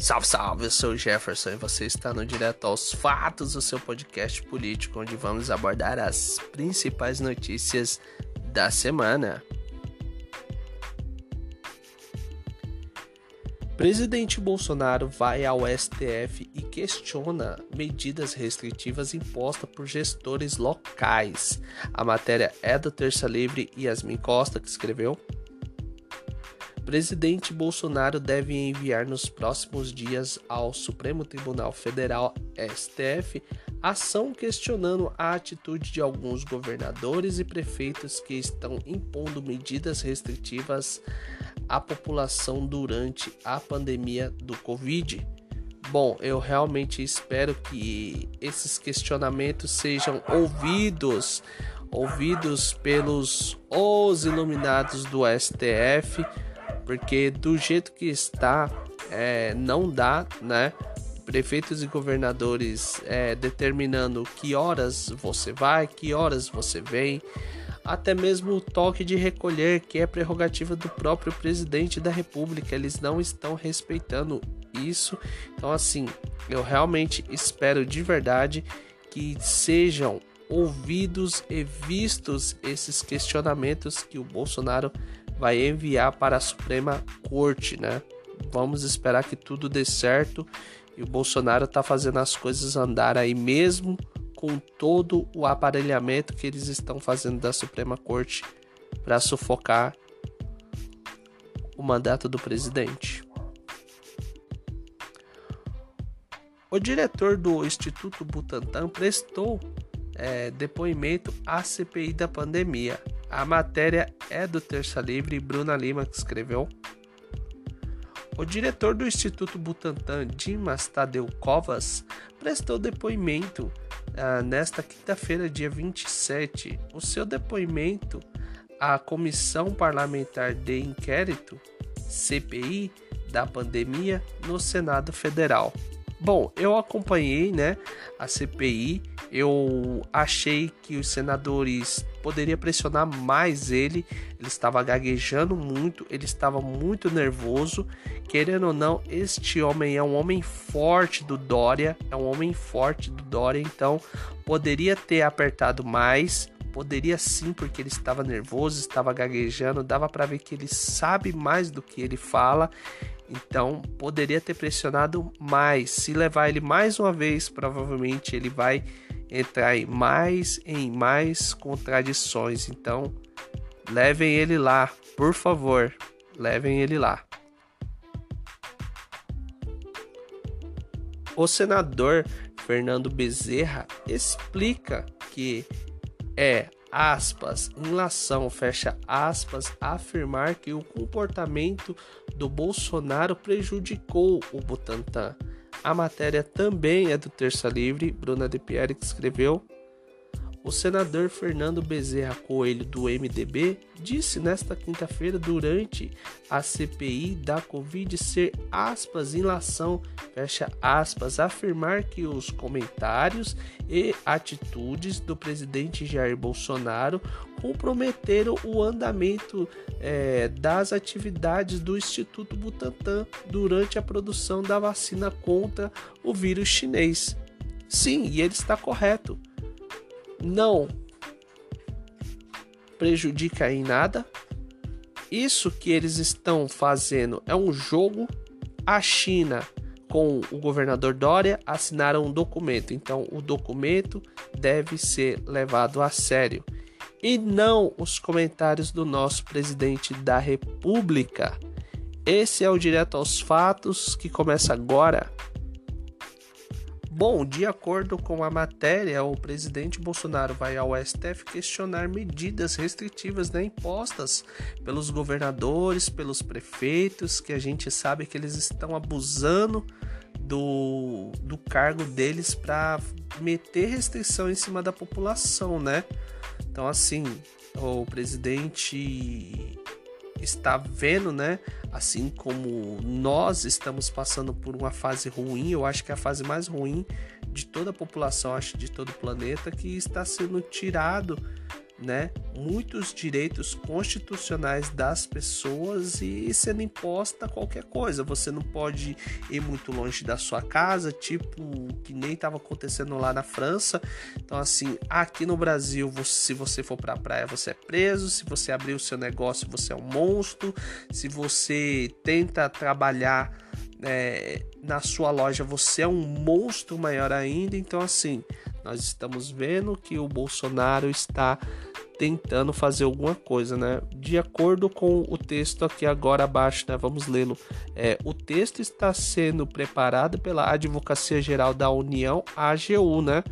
Salve, salve, eu sou o Jefferson e você está no Direto aos Fatos, o seu podcast político, onde vamos abordar as principais notícias da semana. Presidente Bolsonaro vai ao STF e questiona medidas restritivas impostas por gestores locais. A matéria é do Terça Livre e Yasmin Costa que escreveu presidente Bolsonaro deve enviar nos próximos dias ao Supremo Tribunal Federal STF ação questionando a atitude de alguns governadores e prefeitos que estão impondo medidas restritivas à população durante a pandemia do Covid. Bom, eu realmente espero que esses questionamentos sejam ouvidos, ouvidos pelos os iluminados do STF porque do jeito que está, é, não dá, né? Prefeitos e governadores é, determinando que horas você vai, que horas você vem, até mesmo o toque de recolher, que é prerrogativa do próprio presidente da República, eles não estão respeitando isso. Então, assim, eu realmente espero de verdade que sejam ouvidos e vistos esses questionamentos que o Bolsonaro vai enviar para a Suprema Corte, né? Vamos esperar que tudo dê certo e o Bolsonaro tá fazendo as coisas andar aí mesmo com todo o aparelhamento que eles estão fazendo da Suprema Corte para sufocar o mandato do presidente. O diretor do Instituto Butantan prestou é, depoimento à CPI da pandemia. A matéria é do Terça Livre Bruna Lima que escreveu. O diretor do Instituto Butantan, Dimas Tadeu Covas, prestou depoimento ah, nesta quinta-feira, dia 27. O seu depoimento à Comissão Parlamentar de Inquérito, CPI, da pandemia no Senado Federal. Bom, eu acompanhei, né, a CPI. Eu achei que os senadores poderia pressionar mais ele. Ele estava gaguejando muito, ele estava muito nervoso. Querendo ou não, este homem é um homem forte do Dória, é um homem forte do Dória, então poderia ter apertado mais. Poderia sim, porque ele estava nervoso, estava gaguejando, dava para ver que ele sabe mais do que ele fala então poderia ter pressionado mais. Se levar ele mais uma vez, provavelmente ele vai entrar em mais em mais contradições. Então levem ele lá, por favor, levem ele lá. O senador Fernando Bezerra explica que é aspas, inlação, fecha aspas, afirmar que o comportamento do Bolsonaro prejudicou o Butantan. A matéria também é do Terça Livre, Bruna De Pierre que escreveu. O senador Fernando Bezerra Coelho, do MDB, disse nesta quinta-feira, durante a CPI da Covid, ser aspas, inlação, fecha aspas, afirmar que os comentários e atitudes do presidente Jair Bolsonaro comprometeram o andamento é, das atividades do Instituto Butantan durante a produção da vacina contra o vírus chinês. Sim, e ele está correto não prejudica em nada. Isso que eles estão fazendo é um jogo. A China com o governador Dória assinaram um documento, então o documento deve ser levado a sério e não os comentários do nosso presidente da República. Esse é o direto aos fatos que começa agora. Bom, de acordo com a matéria, o presidente Bolsonaro vai ao STF questionar medidas restritivas né, impostas pelos governadores, pelos prefeitos, que a gente sabe que eles estão abusando do, do cargo deles para meter restrição em cima da população, né? Então, assim, o presidente está vendo, né? Assim como nós estamos passando por uma fase ruim, eu acho que é a fase mais ruim de toda a população, acho de todo o planeta, que está sendo tirado né, muitos direitos constitucionais das pessoas e sendo imposta qualquer coisa. Você não pode ir muito longe da sua casa, tipo que nem estava acontecendo lá na França. Então assim, aqui no Brasil, se você for para a praia, você é preso. Se você abrir o seu negócio, você é um monstro. Se você tenta trabalhar é, na sua loja, você é um monstro maior ainda. Então assim, nós estamos vendo que o Bolsonaro está tentando fazer alguma coisa, né? De acordo com o texto aqui agora abaixo, né? Vamos lê-lo. É, o texto está sendo preparado pela Advocacia Geral da União, AGU, né?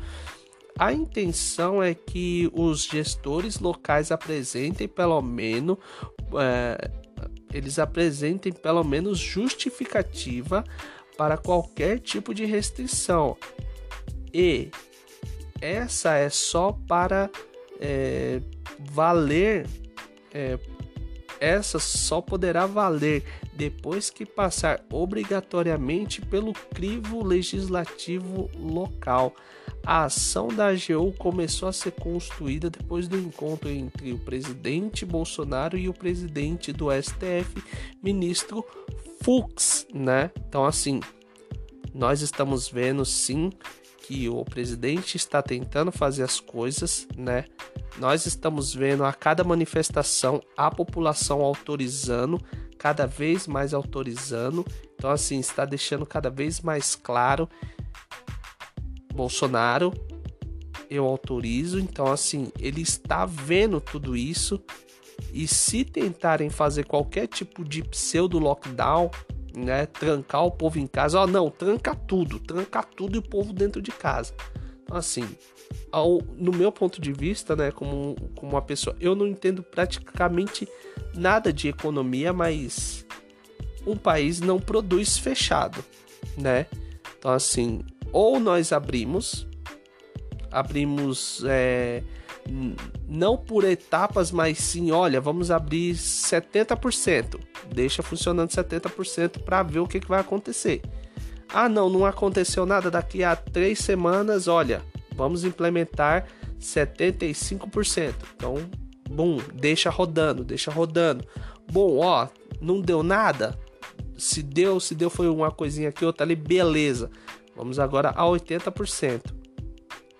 A intenção é que os gestores locais apresentem pelo menos é, eles apresentem pelo menos justificativa para qualquer tipo de restrição e essa é só para é, valer, é, essa só poderá valer depois que passar obrigatoriamente pelo crivo legislativo local. A ação da AGU começou a ser construída depois do encontro entre o presidente Bolsonaro e o presidente do STF, ministro Fux, né? Então assim, nós estamos vendo sim que o presidente está tentando fazer as coisas, né? Nós estamos vendo a cada manifestação a população autorizando, cada vez mais autorizando. Então, assim, está deixando cada vez mais claro. Bolsonaro, eu autorizo. Então, assim, ele está vendo tudo isso. E se tentarem fazer qualquer tipo de pseudo lockdown, né, trancar o povo em casa. Ó, não, tranca tudo, tranca tudo e o povo dentro de casa. Então, assim, ao, no meu ponto de vista, né, como, como uma pessoa, eu não entendo praticamente nada de economia, mas um país não produz fechado, né? Então, assim, ou nós abrimos, abrimos é, não por etapas, mas sim, olha, vamos abrir 70%. Deixa funcionando 70% para ver o que, que vai acontecer. Ah, não, não aconteceu nada. Daqui a três semanas, olha, vamos implementar 75%. Então, bom, deixa rodando, deixa rodando. Bom, ó, não deu nada. Se deu, se deu foi uma coisinha aqui, outra ali, beleza. Vamos agora a 80%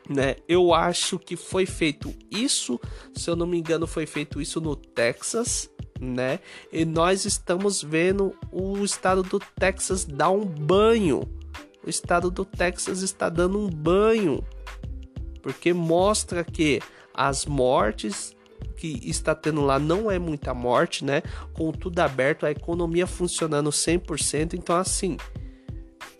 né? Eu acho que foi feito isso, se eu não me engano, foi feito isso no Texas, né? E nós estamos vendo o estado do Texas dar um banho. O estado do Texas está dando um banho, porque mostra que as mortes que está tendo lá não é muita morte, né? Com tudo aberto, a economia funcionando 100%, então assim,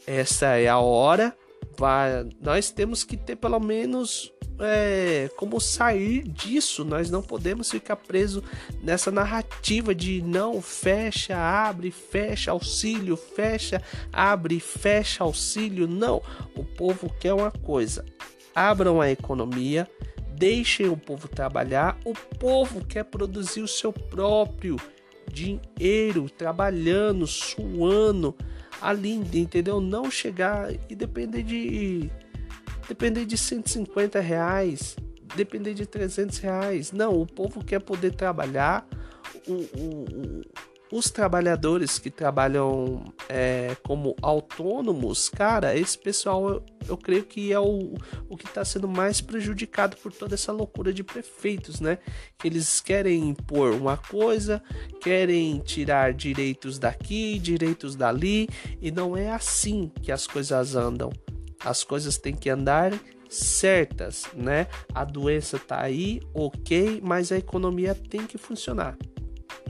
essa é a hora vai, nós temos que ter pelo menos é, como sair disso. Nós não podemos ficar preso nessa narrativa de não fecha, abre, fecha, auxílio, fecha, abre, fecha, auxílio. Não, o povo quer uma coisa: abram a economia, deixem o povo trabalhar. O povo quer produzir o seu próprio dinheiro, trabalhando, suando ali, entendeu? Não chegar e depender de depender de 150 reais, depender de 300 reais. Não, o povo quer poder trabalhar. O, os trabalhadores que trabalham é, como autônomos, cara, esse pessoal eu, eu creio que é o, o que está sendo mais prejudicado por toda essa loucura de prefeitos, né? Eles querem impor uma coisa, querem tirar direitos daqui, direitos dali, e não é assim que as coisas andam. As coisas têm que andar certas, né? A doença tá aí, ok, mas a economia tem que funcionar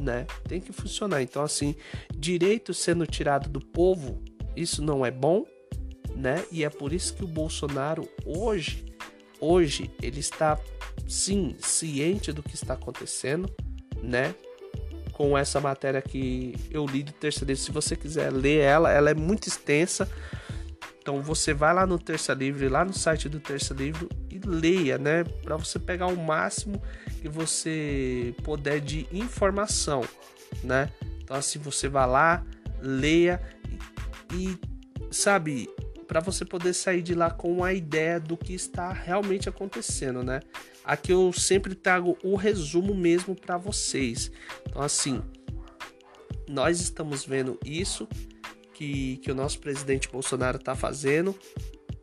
né? Tem que funcionar. Então, assim, direito sendo tirado do povo, isso não é bom, né? E é por isso que o Bolsonaro hoje, hoje, ele está sim ciente do que está acontecendo, né? Com essa matéria que eu li do Terça Livre, se você quiser ler ela, ela é muito extensa. Então você vai lá no Terça Livre, lá no site do Terça Livre leia, né? Para você pegar o máximo que você puder de informação, né? Então assim você vai lá, leia e, e sabe, para você poder sair de lá com uma ideia do que está realmente acontecendo, né? Aqui eu sempre trago o resumo mesmo para vocês. Então, assim, nós estamos vendo isso que, que o nosso presidente Bolsonaro está fazendo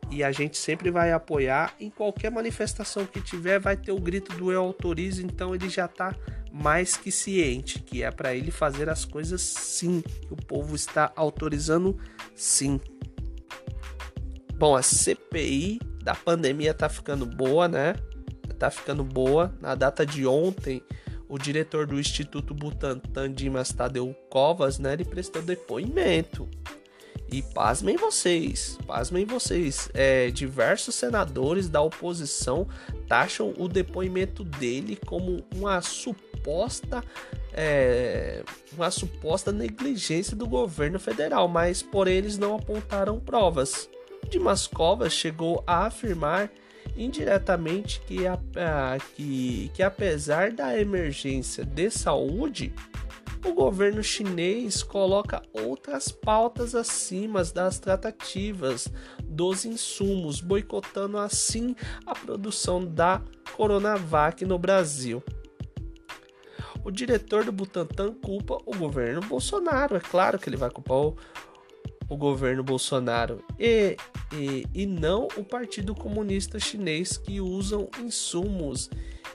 e a gente sempre vai apoiar. Em qualquer manifestação que tiver, vai ter o grito do eu autorizo, então ele já está mais que ciente que é para ele fazer as coisas sim, o povo está autorizando sim. Bom, a CPI da pandemia tá ficando boa, né? Tá ficando boa. Na data de ontem, o diretor do Instituto Butantan, Dimas Tadeu Covas, né, ele prestou depoimento. E pasmem vocês, pasmem vocês, é, diversos senadores da oposição taxam o depoimento dele como uma suposta, é, uma suposta negligência do governo federal, mas por eles não apontaram provas. Dimas Covas chegou a afirmar indiretamente que, a, a, que, que apesar da emergência de saúde, o governo chinês coloca outras pautas acima das tratativas dos insumos, boicotando assim a produção da Coronavac no Brasil. O diretor do Butantan culpa o governo Bolsonaro, é claro que ele vai culpar o, o governo Bolsonaro e, e, e não o Partido Comunista Chinês que usam insumos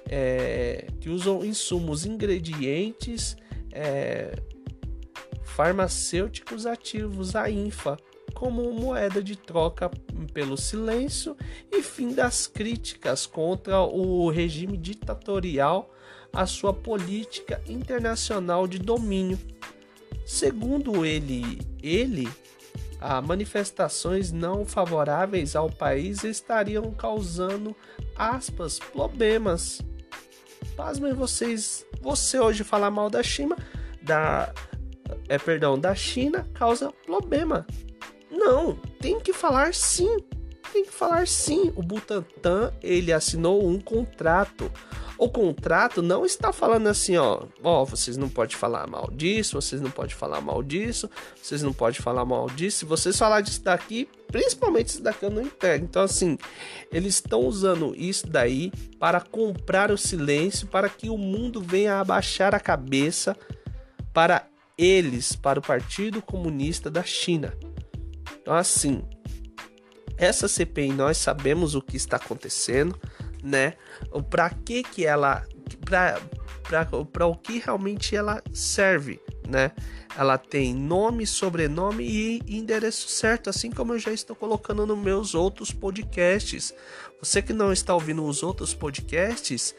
é, que usam insumos ingredientes é, farmacêuticos ativos a INFA como moeda de troca pelo silêncio e fim das críticas contra o regime ditatorial a sua política internacional de domínio. Segundo ele, ele a manifestações não favoráveis ao país estariam causando aspas problemas. Pasmem vocês, você hoje falar mal da China, da é perdão, da China causa problema. Não, tem que falar sim. Tem que falar sim. O Butantan, ele assinou um contrato o contrato não está falando assim, ó, ó, vocês não podem falar mal disso, vocês não podem falar mal disso, vocês não podem falar mal disso. Se vocês falar disso daqui, principalmente isso daqui eu não entendo. Então, assim, eles estão usando isso daí para comprar o silêncio, para que o mundo venha abaixar a cabeça para eles, para o Partido Comunista da China. Então, assim, essa CPI nós sabemos o que está acontecendo né? Para que que ela para o que realmente ela serve, né? Ela tem nome, sobrenome e endereço certo, assim como eu já estou colocando nos meus outros podcasts. Você que não está ouvindo os outros podcasts,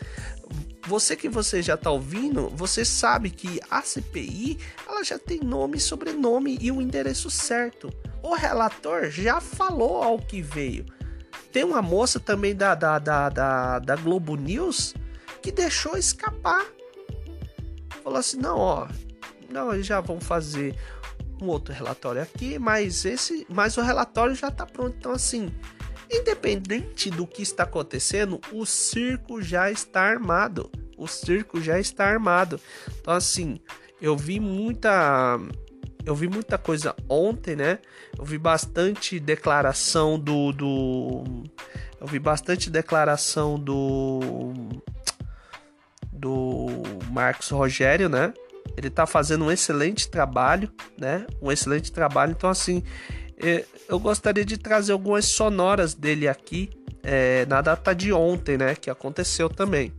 você que você já está ouvindo, você sabe que a CPI ela já tem nome, sobrenome e o endereço certo. O relator já falou ao que veio. Tem uma moça também da, da, da, da, da Globo News que deixou escapar. Falou assim: não, ó, não, eles já vão fazer um outro relatório aqui, mas esse, mas o relatório já está pronto. Então, assim, independente do que está acontecendo, o circo já está armado. O circo já está armado. Então, assim, eu vi muita eu vi muita coisa ontem, né? Eu vi bastante declaração do, do eu vi bastante declaração do do Marcos Rogério, né? Ele tá fazendo um excelente trabalho, né? Um excelente trabalho. Então, assim, eu gostaria de trazer algumas sonoras dele aqui é, na data de ontem, né? Que aconteceu também.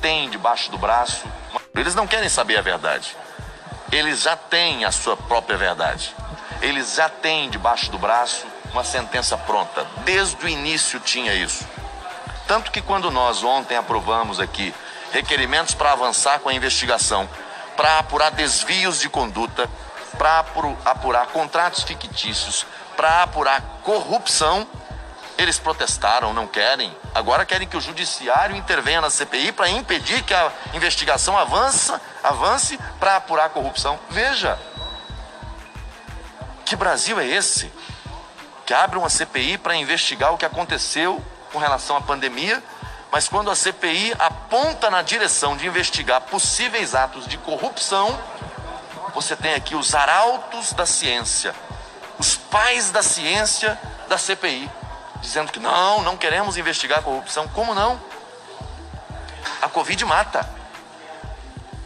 Tem debaixo do braço. Eles não querem saber a verdade eles já têm a sua própria verdade. Eles já têm debaixo do braço uma sentença pronta. Desde o início tinha isso. Tanto que quando nós ontem aprovamos aqui requerimentos para avançar com a investigação, para apurar desvios de conduta, para apurar contratos fictícios, para apurar corrupção, eles protestaram, não querem. Agora querem que o judiciário intervenha na CPI para impedir que a investigação avança, avance para apurar a corrupção. Veja, que Brasil é esse? Que abre uma CPI para investigar o que aconteceu com relação à pandemia, mas quando a CPI aponta na direção de investigar possíveis atos de corrupção, você tem aqui os arautos da ciência, os principais da ciência da CPI, dizendo que não, não queremos investigar a corrupção. Como não? A Covid mata,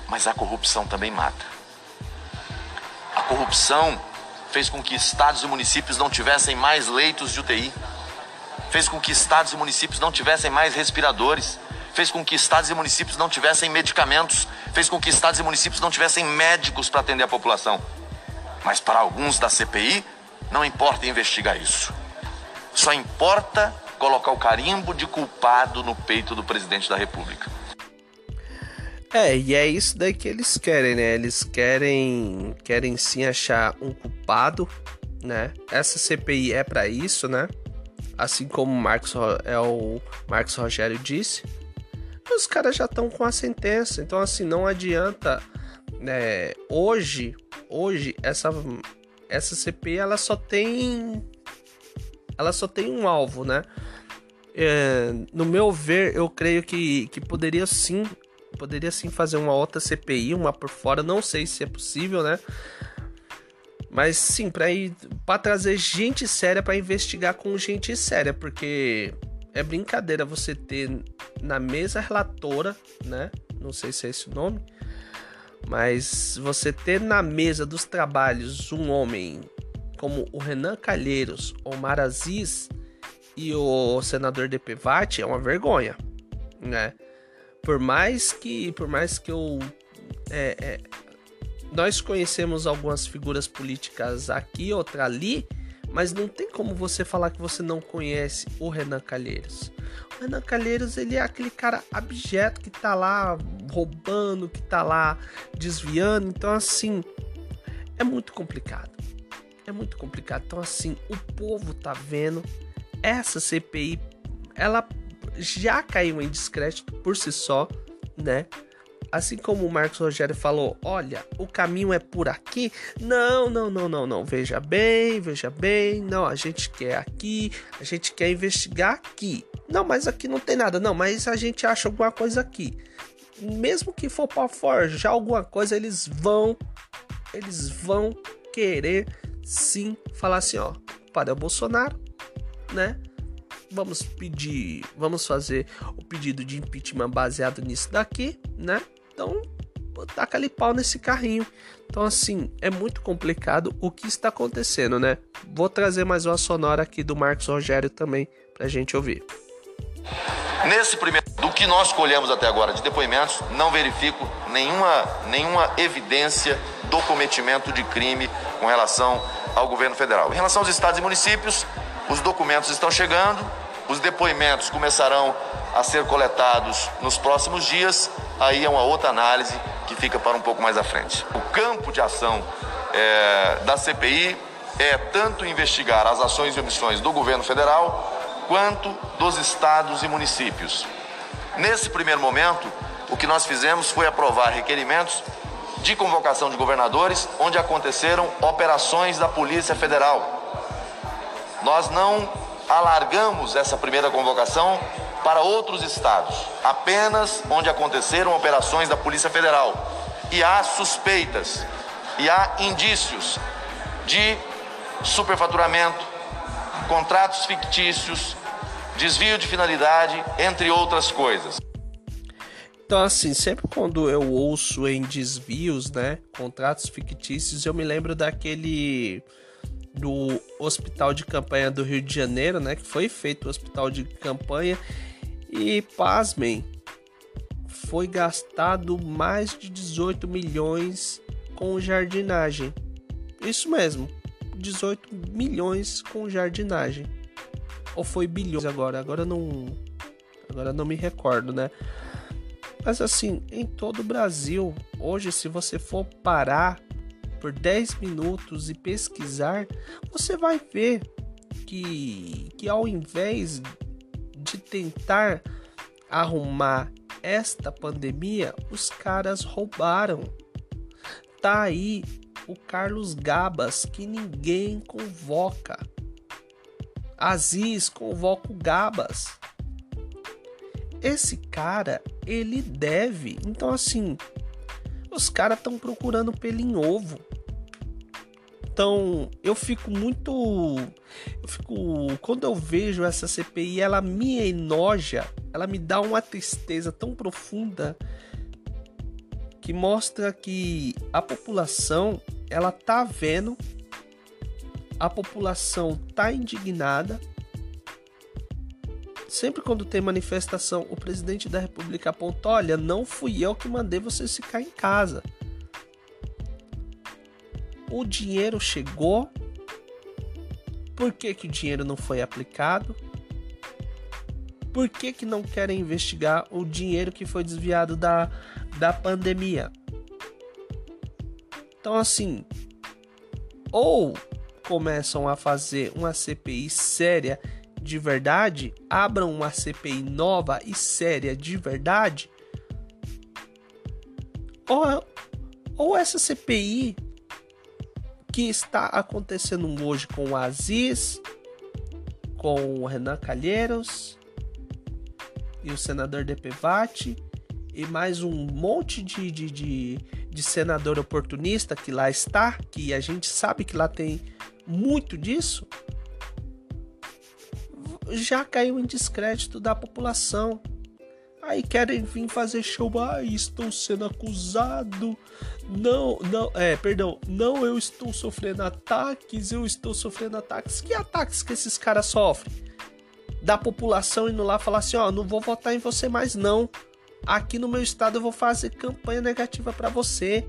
mas a corrupção também mata. A corrupção fez com que estados e municípios não tivessem mais leitos de UTI, fez com que estados e municípios não tivessem mais respiradores, fez com que estados e municípios não tivessem medicamentos, fez com que estados e municípios não tivessem médicos para atender a população. Mas para alguns da CPI, não importa investigar isso. Só importa colocar o carimbo de culpado no peito do presidente da República. É, e é isso daí que eles querem, né? Eles querem querem sim achar um culpado, né? Essa CPI é para isso, né? Assim como o Marcos é o Marcos Rogério disse, os caras já estão com a sentença. Então assim, não adianta né, hoje, hoje essa essa CPI ela só tem ela só tem um alvo, né? É, no meu ver, eu creio que, que poderia sim poderia sim fazer uma outra CPI, uma por fora, não sei se é possível, né? Mas sim, para ir para trazer gente séria para investigar com gente séria, porque é brincadeira você ter na mesa relatora, né? Não sei se é esse o nome, mas você ter na mesa dos trabalhos um homem como o Renan Calheiros, o Aziz e o senador Depevati é uma vergonha, né? por mais que por mais que eu é, é, nós conhecemos algumas figuras políticas aqui outra ali mas não tem como você falar que você não conhece o Renan Calheiros. O Renan Calheiros ele é aquele cara abjeto que tá lá roubando que tá lá desviando. Então assim é muito complicado é muito complicado então assim o povo tá vendo essa CPI ela já caiu em descrédito por si só, né? Assim como o Marcos Rogério falou, olha, o caminho é por aqui. Não, não, não, não, não. Veja bem, veja bem. Não, a gente quer aqui, a gente quer investigar aqui. Não, mas aqui não tem nada. Não, mas a gente acha alguma coisa aqui. Mesmo que for para forjar alguma coisa, eles vão eles vão querer sim falar assim, ó, para o Bolsonaro, né? vamos pedir, vamos fazer o pedido de impeachment baseado nisso daqui, né? Então, taca ali pau nesse carrinho. Então, assim, é muito complicado o que está acontecendo, né? Vou trazer mais uma sonora aqui do Marcos Rogério também pra gente ouvir. Nesse primeiro, do que nós colhemos até agora de depoimentos, não verifico nenhuma, nenhuma evidência do cometimento de crime com relação ao governo federal. Em relação aos estados e municípios, os documentos estão chegando, os depoimentos começarão a ser coletados nos próximos dias. Aí é uma outra análise que fica para um pouco mais à frente. O campo de ação é, da CPI é tanto investigar as ações e omissões do governo federal quanto dos estados e municípios. Nesse primeiro momento, o que nós fizemos foi aprovar requerimentos de convocação de governadores onde aconteceram operações da Polícia Federal nós não alargamos essa primeira convocação para outros estados, apenas onde aconteceram operações da Polícia Federal. E há suspeitas, e há indícios de superfaturamento, contratos fictícios, desvio de finalidade, entre outras coisas. Então, assim, sempre quando eu ouço em desvios, né, contratos fictícios, eu me lembro daquele do hospital de campanha do Rio de Janeiro, né? Que foi feito o hospital de campanha e pasmem, foi gastado mais de 18 milhões com jardinagem. Isso mesmo, 18 milhões com jardinagem. Ou foi bilhões agora? Agora não, agora não me recordo, né? Mas assim, em todo o Brasil, hoje se você for parar por 10 minutos e pesquisar, você vai ver que, que ao invés de tentar arrumar esta pandemia, os caras roubaram. Tá aí o Carlos Gabas que ninguém convoca. Aziz convoca o Gabas. Esse cara, ele deve. Então assim, os caras estão procurando pelo em ovo. Então, eu fico muito. Eu fico. Quando eu vejo essa CPI, ela me enoja, ela me dá uma tristeza tão profunda que mostra que a população ela tá vendo, a população tá indignada. Sempre quando tem manifestação, o presidente da República aponta: olha, não fui eu que mandei vocês ficar em casa. O dinheiro chegou. Por que, que o dinheiro não foi aplicado? Por que, que não querem investigar o dinheiro que foi desviado da, da pandemia? Então, assim, ou começam a fazer uma CPI séria de verdade, abram uma CPI nova e séria de verdade, ou, ou essa CPI que está acontecendo hoje com o Aziz, com o Renan Calheiros, e o senador Depevati e mais um monte de, de, de, de, senador oportunista que lá está, que a gente sabe que lá tem muito disso, já caiu em descrédito da população. Aí querem vir fazer show, ah, estou sendo acusado. Não, não, é, perdão, não eu estou sofrendo ataques, eu estou sofrendo ataques. Que ataques que esses caras sofrem? da população indo lá falar assim: ó, não vou votar em você mais não. Aqui no meu estado eu vou fazer campanha negativa para você.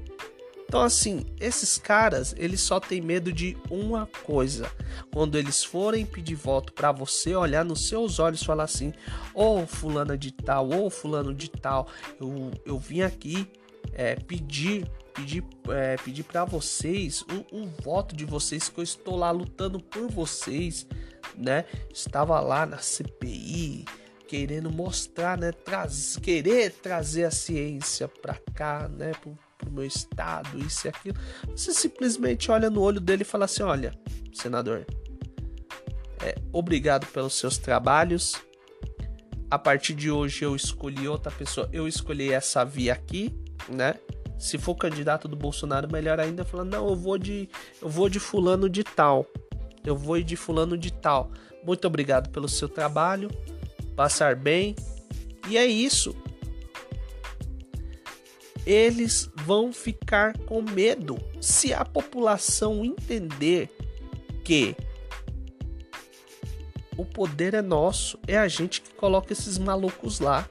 Então assim, esses caras, eles só têm medo de uma coisa. Quando eles forem pedir voto para você, olhar nos seus olhos e falar assim: "Ô, oh, fulana de tal, ô, oh, fulano de tal, eu, eu vim aqui é, pedir pedir, é, pedir para vocês o, o voto de vocês que eu estou lá lutando por vocês né? Estava lá na CPI querendo mostrar, né? Traz, querer trazer a ciência para cá, né? Pro, pro meu estado, isso e aquilo. Você simplesmente olha no olho dele e fala assim: olha, senador, é, obrigado pelos seus trabalhos. A partir de hoje eu escolhi outra pessoa, eu escolhi essa via aqui, né? Se for candidato do Bolsonaro, melhor ainda, falando, não, eu vou de eu vou de fulano de tal eu vou de fulano de tal. Muito obrigado pelo seu trabalho. Passar bem. E é isso. Eles vão ficar com medo se a população entender que o poder é nosso, é a gente que coloca esses malucos lá.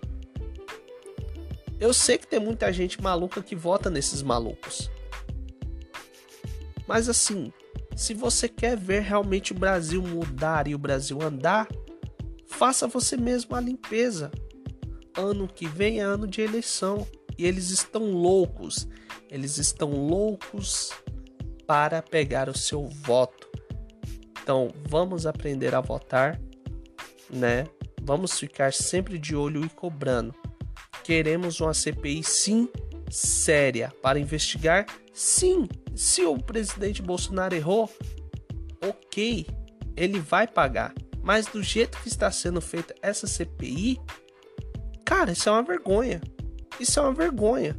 Eu sei que tem muita gente maluca que vota nesses malucos. Mas assim, se você quer ver realmente o Brasil mudar e o Brasil andar, faça você mesmo a limpeza. Ano que vem é ano de eleição e eles estão loucos. Eles estão loucos para pegar o seu voto. Então, vamos aprender a votar, né? Vamos ficar sempre de olho e cobrando. Queremos uma CPI sim séria para investigar sim se o presidente Bolsonaro errou, ok, ele vai pagar. Mas do jeito que está sendo feita essa CPI, cara, isso é uma vergonha. Isso é uma vergonha.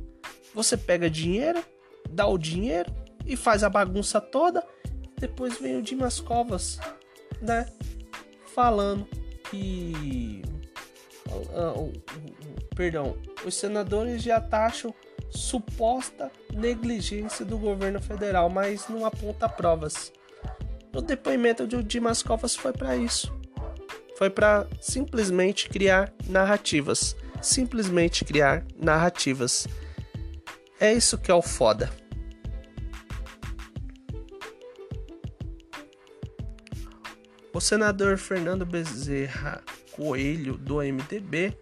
Você pega dinheiro, dá o dinheiro e faz a bagunça toda. Depois vem o Dimas Covas, né? Falando que. Uh, perdão, os senadores já taxam suposta negligência do governo federal, mas não aponta provas. O depoimento de Dimas Covas foi para isso. Foi para simplesmente criar narrativas. Simplesmente criar narrativas. É isso que é o foda. O senador Fernando Bezerra Coelho, do MDB,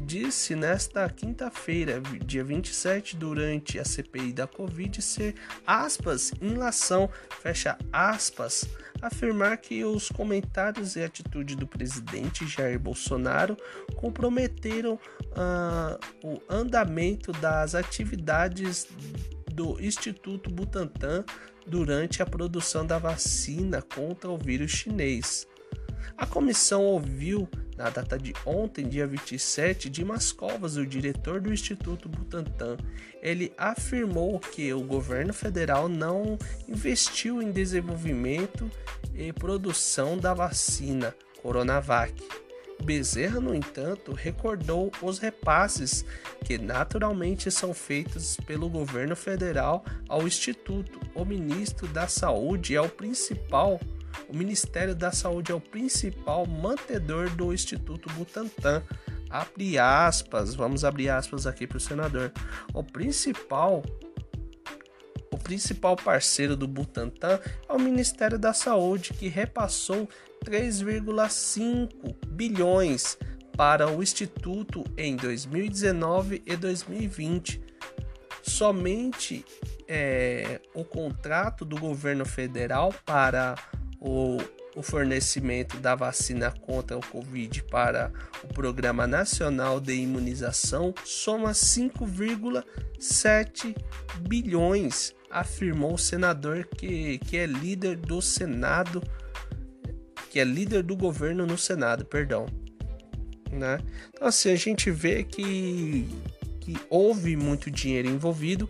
disse nesta quinta-feira, dia 27, durante a CPI da Covid, ser aspas, inlação, fecha aspas, afirmar que os comentários e atitude do presidente Jair Bolsonaro comprometeram uh, o andamento das atividades do Instituto Butantan durante a produção da vacina contra o vírus chinês. A comissão ouviu na data de ontem, dia 27, Dimas Covas, o diretor do Instituto Butantan, ele afirmou que o governo federal não investiu em desenvolvimento e produção da vacina Coronavac. Bezerra, no entanto, recordou os repasses que naturalmente são feitos pelo governo federal ao Instituto. O ministro da Saúde é o principal o Ministério da Saúde é o principal mantedor do Instituto Butantan. Abre aspas, vamos abrir aspas aqui para o senador. O principal o principal parceiro do Butantan é o Ministério da Saúde, que repassou 3,5 bilhões para o Instituto em 2019 e 2020. Somente é, o contrato do governo federal para o, o fornecimento da vacina contra o Covid para o Programa Nacional de Imunização soma 5,7 bilhões, afirmou o senador que, que é líder do Senado, que é líder do governo no Senado, perdão. Né? Então assim, a gente vê que, que houve muito dinheiro envolvido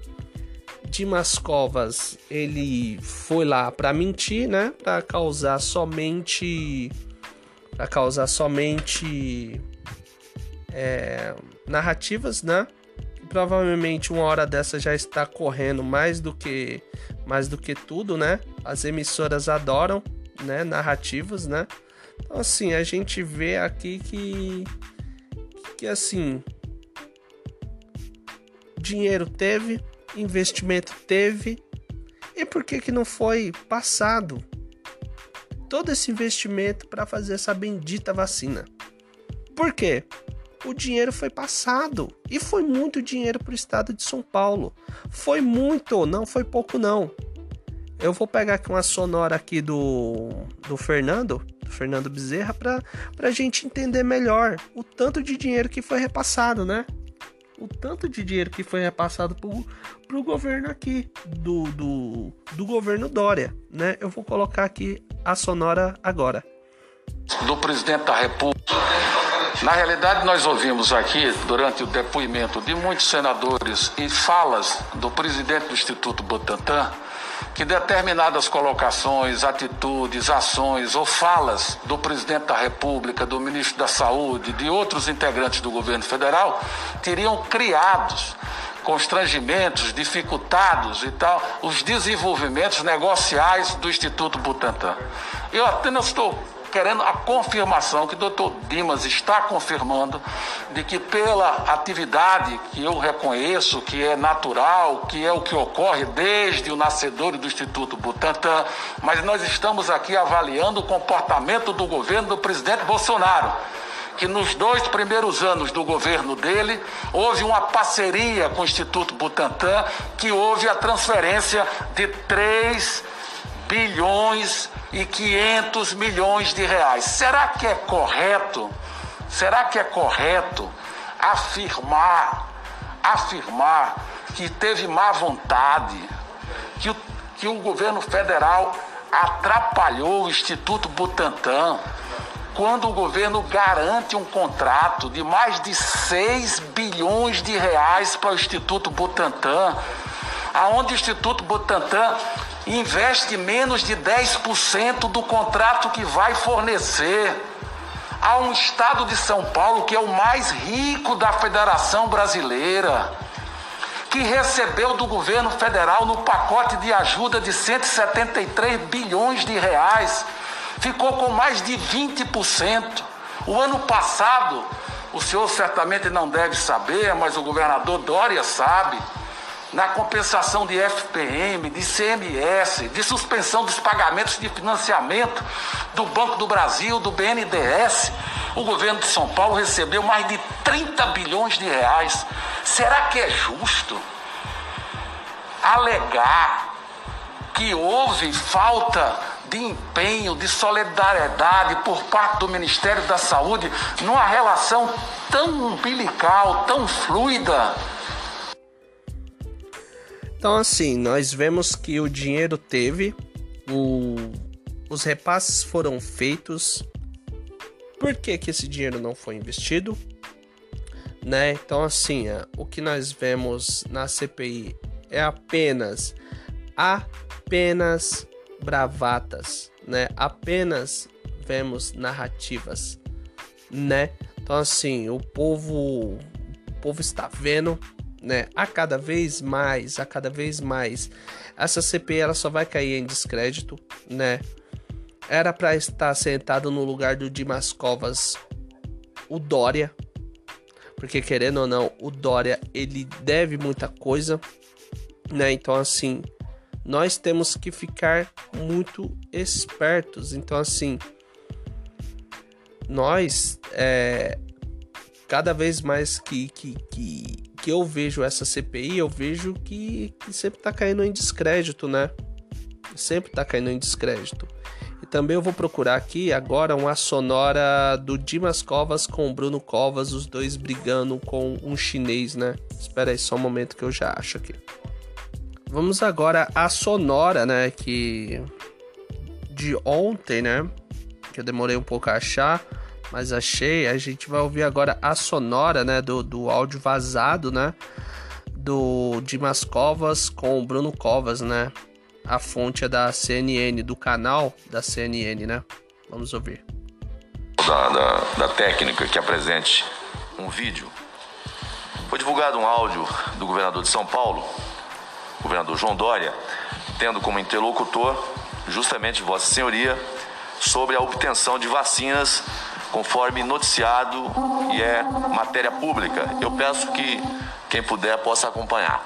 Dimas Covas ele foi lá para mentir, né? Para causar somente para causar somente é, narrativas, né? Provavelmente uma hora dessa já está correndo mais do que mais do que tudo, né? As emissoras adoram, né? Narrativas, né? Então assim a gente vê aqui que que assim dinheiro teve investimento teve e por que que não foi passado todo esse investimento para fazer essa bendita vacina? Por quê? O dinheiro foi passado e foi muito dinheiro para o estado de São Paulo. Foi muito, não foi pouco não. Eu vou pegar aqui uma sonora aqui do, do Fernando, do Fernando Bezerra, para a gente entender melhor o tanto de dinheiro que foi repassado, né? O tanto de dinheiro que foi repassado para o governo aqui, do, do, do governo Dória, né? Eu vou colocar aqui a sonora agora. Do presidente da República. Na realidade, nós ouvimos aqui, durante o depoimento de muitos senadores e falas do presidente do Instituto Butantan, que determinadas colocações, atitudes, ações ou falas do presidente da República, do ministro da Saúde, de outros integrantes do governo federal teriam criados constrangimentos, dificultados e tal, os desenvolvimentos negociais do Instituto Butantan. Eu apenas estou querendo a confirmação que o doutor Dimas está confirmando de que pela atividade que eu reconheço, que é natural, que é o que ocorre desde o nascedor do Instituto Butantan, mas nós estamos aqui avaliando o comportamento do governo do presidente Bolsonaro que nos dois primeiros anos do governo dele houve uma parceria com o Instituto Butantan, que houve a transferência de 3 bilhões e 500 milhões de reais. Será que é correto? Será que é correto afirmar, afirmar que teve má vontade, que o, que o governo federal atrapalhou o Instituto Butantan, quando o governo garante um contrato de mais de 6 bilhões de reais para o Instituto Butantan, aonde o Instituto Butantan investe menos de 10% do contrato que vai fornecer a um estado de São Paulo que é o mais rico da Federação Brasileira, que recebeu do governo federal no pacote de ajuda de 173 bilhões de reais, ficou com mais de 20%. O ano passado, o senhor certamente não deve saber, mas o governador Dória sabe na compensação de FPM, de CMS, de suspensão dos pagamentos de financiamento do Banco do Brasil, do BNDES, o governo de São Paulo recebeu mais de 30 bilhões de reais. Será que é justo alegar que houve falta de empenho, de solidariedade por parte do Ministério da Saúde numa relação tão umbilical, tão fluida? Então, assim, nós vemos que o dinheiro teve, o, os repasses foram feitos. por que, que esse dinheiro não foi investido? Né? Então, assim, o que nós vemos na CPI é apenas, apenas bravatas, né? Apenas vemos narrativas, né? Então, assim, o povo, o povo está vendo, né? A cada vez mais, a cada vez mais, essa CPI ela só vai cair em descrédito, né? Era para estar sentado no lugar do Dimas Covas o Dória, porque querendo ou não, o Dória ele deve muita coisa, né? Então assim, nós temos que ficar muito espertos. Então assim, nós é, cada vez mais que, que, que, que eu vejo essa CPI, eu vejo que, que sempre tá caindo em descrédito, né? Sempre tá caindo em descrédito. E também eu vou procurar aqui agora uma sonora do Dimas Covas com o Bruno Covas, os dois brigando com um chinês, né? Espera aí só um momento que eu já acho aqui. Vamos agora à sonora, né? Que de ontem, né? Que eu demorei um pouco a achar, mas achei. A gente vai ouvir agora a sonora, né? Do, do áudio vazado, né? Do Dimas Covas com o Bruno Covas, né? A fonte é da CNN, do canal da CNN, né? Vamos ouvir. Da, da, da técnica que apresente um vídeo. Foi divulgado um áudio do governador de São Paulo, governador João Dória, tendo como interlocutor justamente Vossa Senhoria sobre a obtenção de vacinas conforme noticiado e é matéria pública. Eu peço que quem puder possa acompanhar.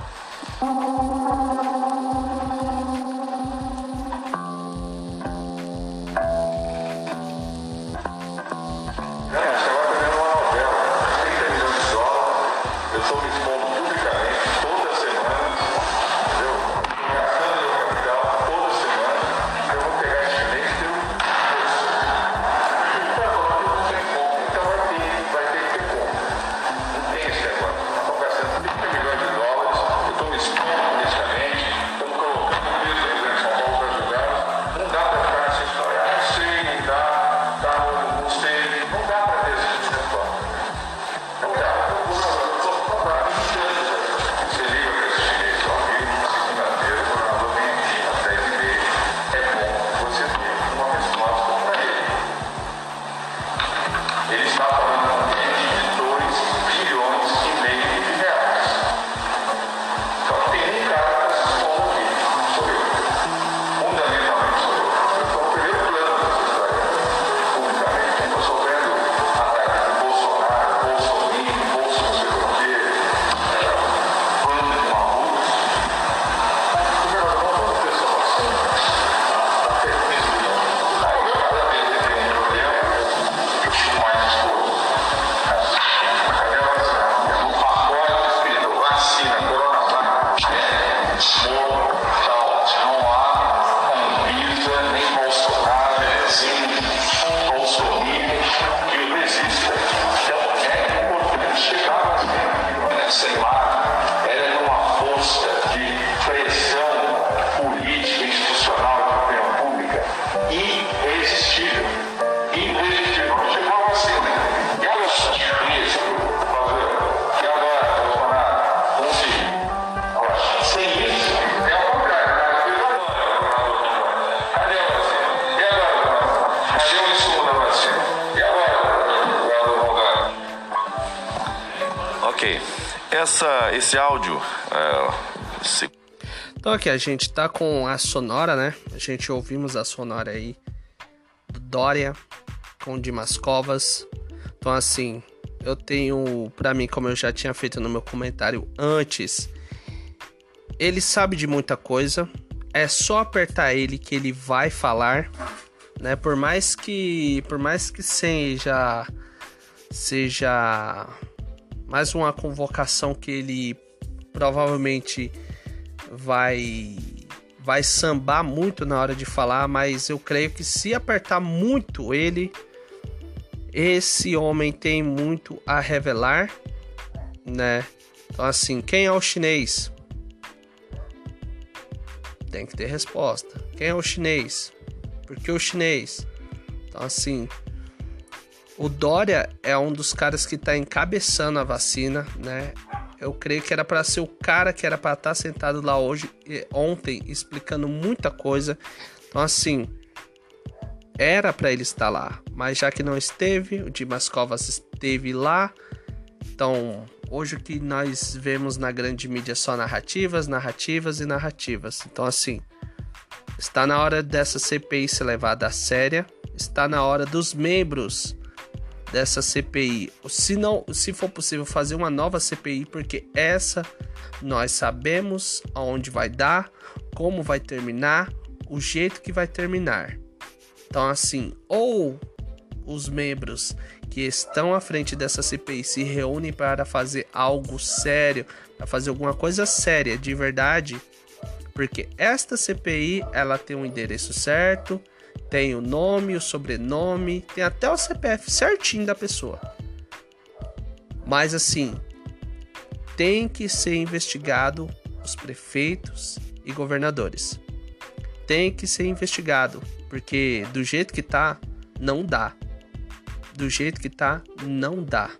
Esse áudio. É, se... Então aqui a gente tá com a sonora, né? A gente ouvimos a sonora aí do Dória com Dimas Covas. Então assim, eu tenho para mim, como eu já tinha feito no meu comentário antes, ele sabe de muita coisa. É só apertar ele que ele vai falar, né? Por mais que, por mais que seja seja mais uma convocação que ele provavelmente vai vai sambar muito na hora de falar, mas eu creio que se apertar muito ele, esse homem tem muito a revelar, né? Então assim, quem é o chinês? Tem que ter resposta. Quem é o chinês? Por que o chinês? Então assim, O Dória é um dos caras que está encabeçando a vacina, né? Eu creio que era para ser o cara que era para estar tá sentado lá hoje, ontem, explicando muita coisa. Então, assim, era para ele estar lá, mas já que não esteve, o Dimas Covas esteve lá. Então, hoje o que nós vemos na grande mídia é só narrativas, narrativas e narrativas. Então, assim, está na hora dessa CPI ser levada a séria, está na hora dos membros dessa CPI, se não, se for possível fazer uma nova CPI, porque essa nós sabemos aonde vai dar, como vai terminar, o jeito que vai terminar. Então assim, ou os membros que estão à frente dessa CPI se reúnem para fazer algo sério, para fazer alguma coisa séria de verdade, porque esta CPI ela tem um endereço certo, tem o nome, o sobrenome, tem até o CPF certinho da pessoa. Mas assim, tem que ser investigado os prefeitos e governadores. Tem que ser investigado, porque do jeito que tá, não dá. Do jeito que tá, não dá.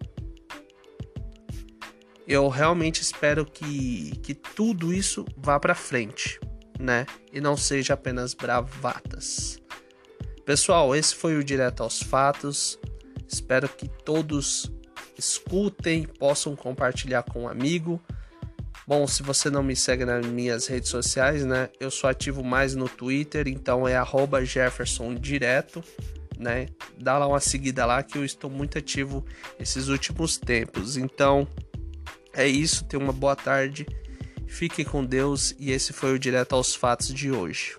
Eu realmente espero que, que tudo isso vá para frente, né? E não seja apenas bravatas. Pessoal, esse foi o Direto aos Fatos. Espero que todos escutem, possam compartilhar com um amigo. Bom, se você não me segue nas minhas redes sociais, né? Eu sou ativo mais no Twitter, então é @jeffersondireto, né? Dá lá uma seguida lá que eu estou muito ativo esses últimos tempos. Então, é isso, tenha uma boa tarde. Fiquem com Deus e esse foi o Direto aos Fatos de hoje.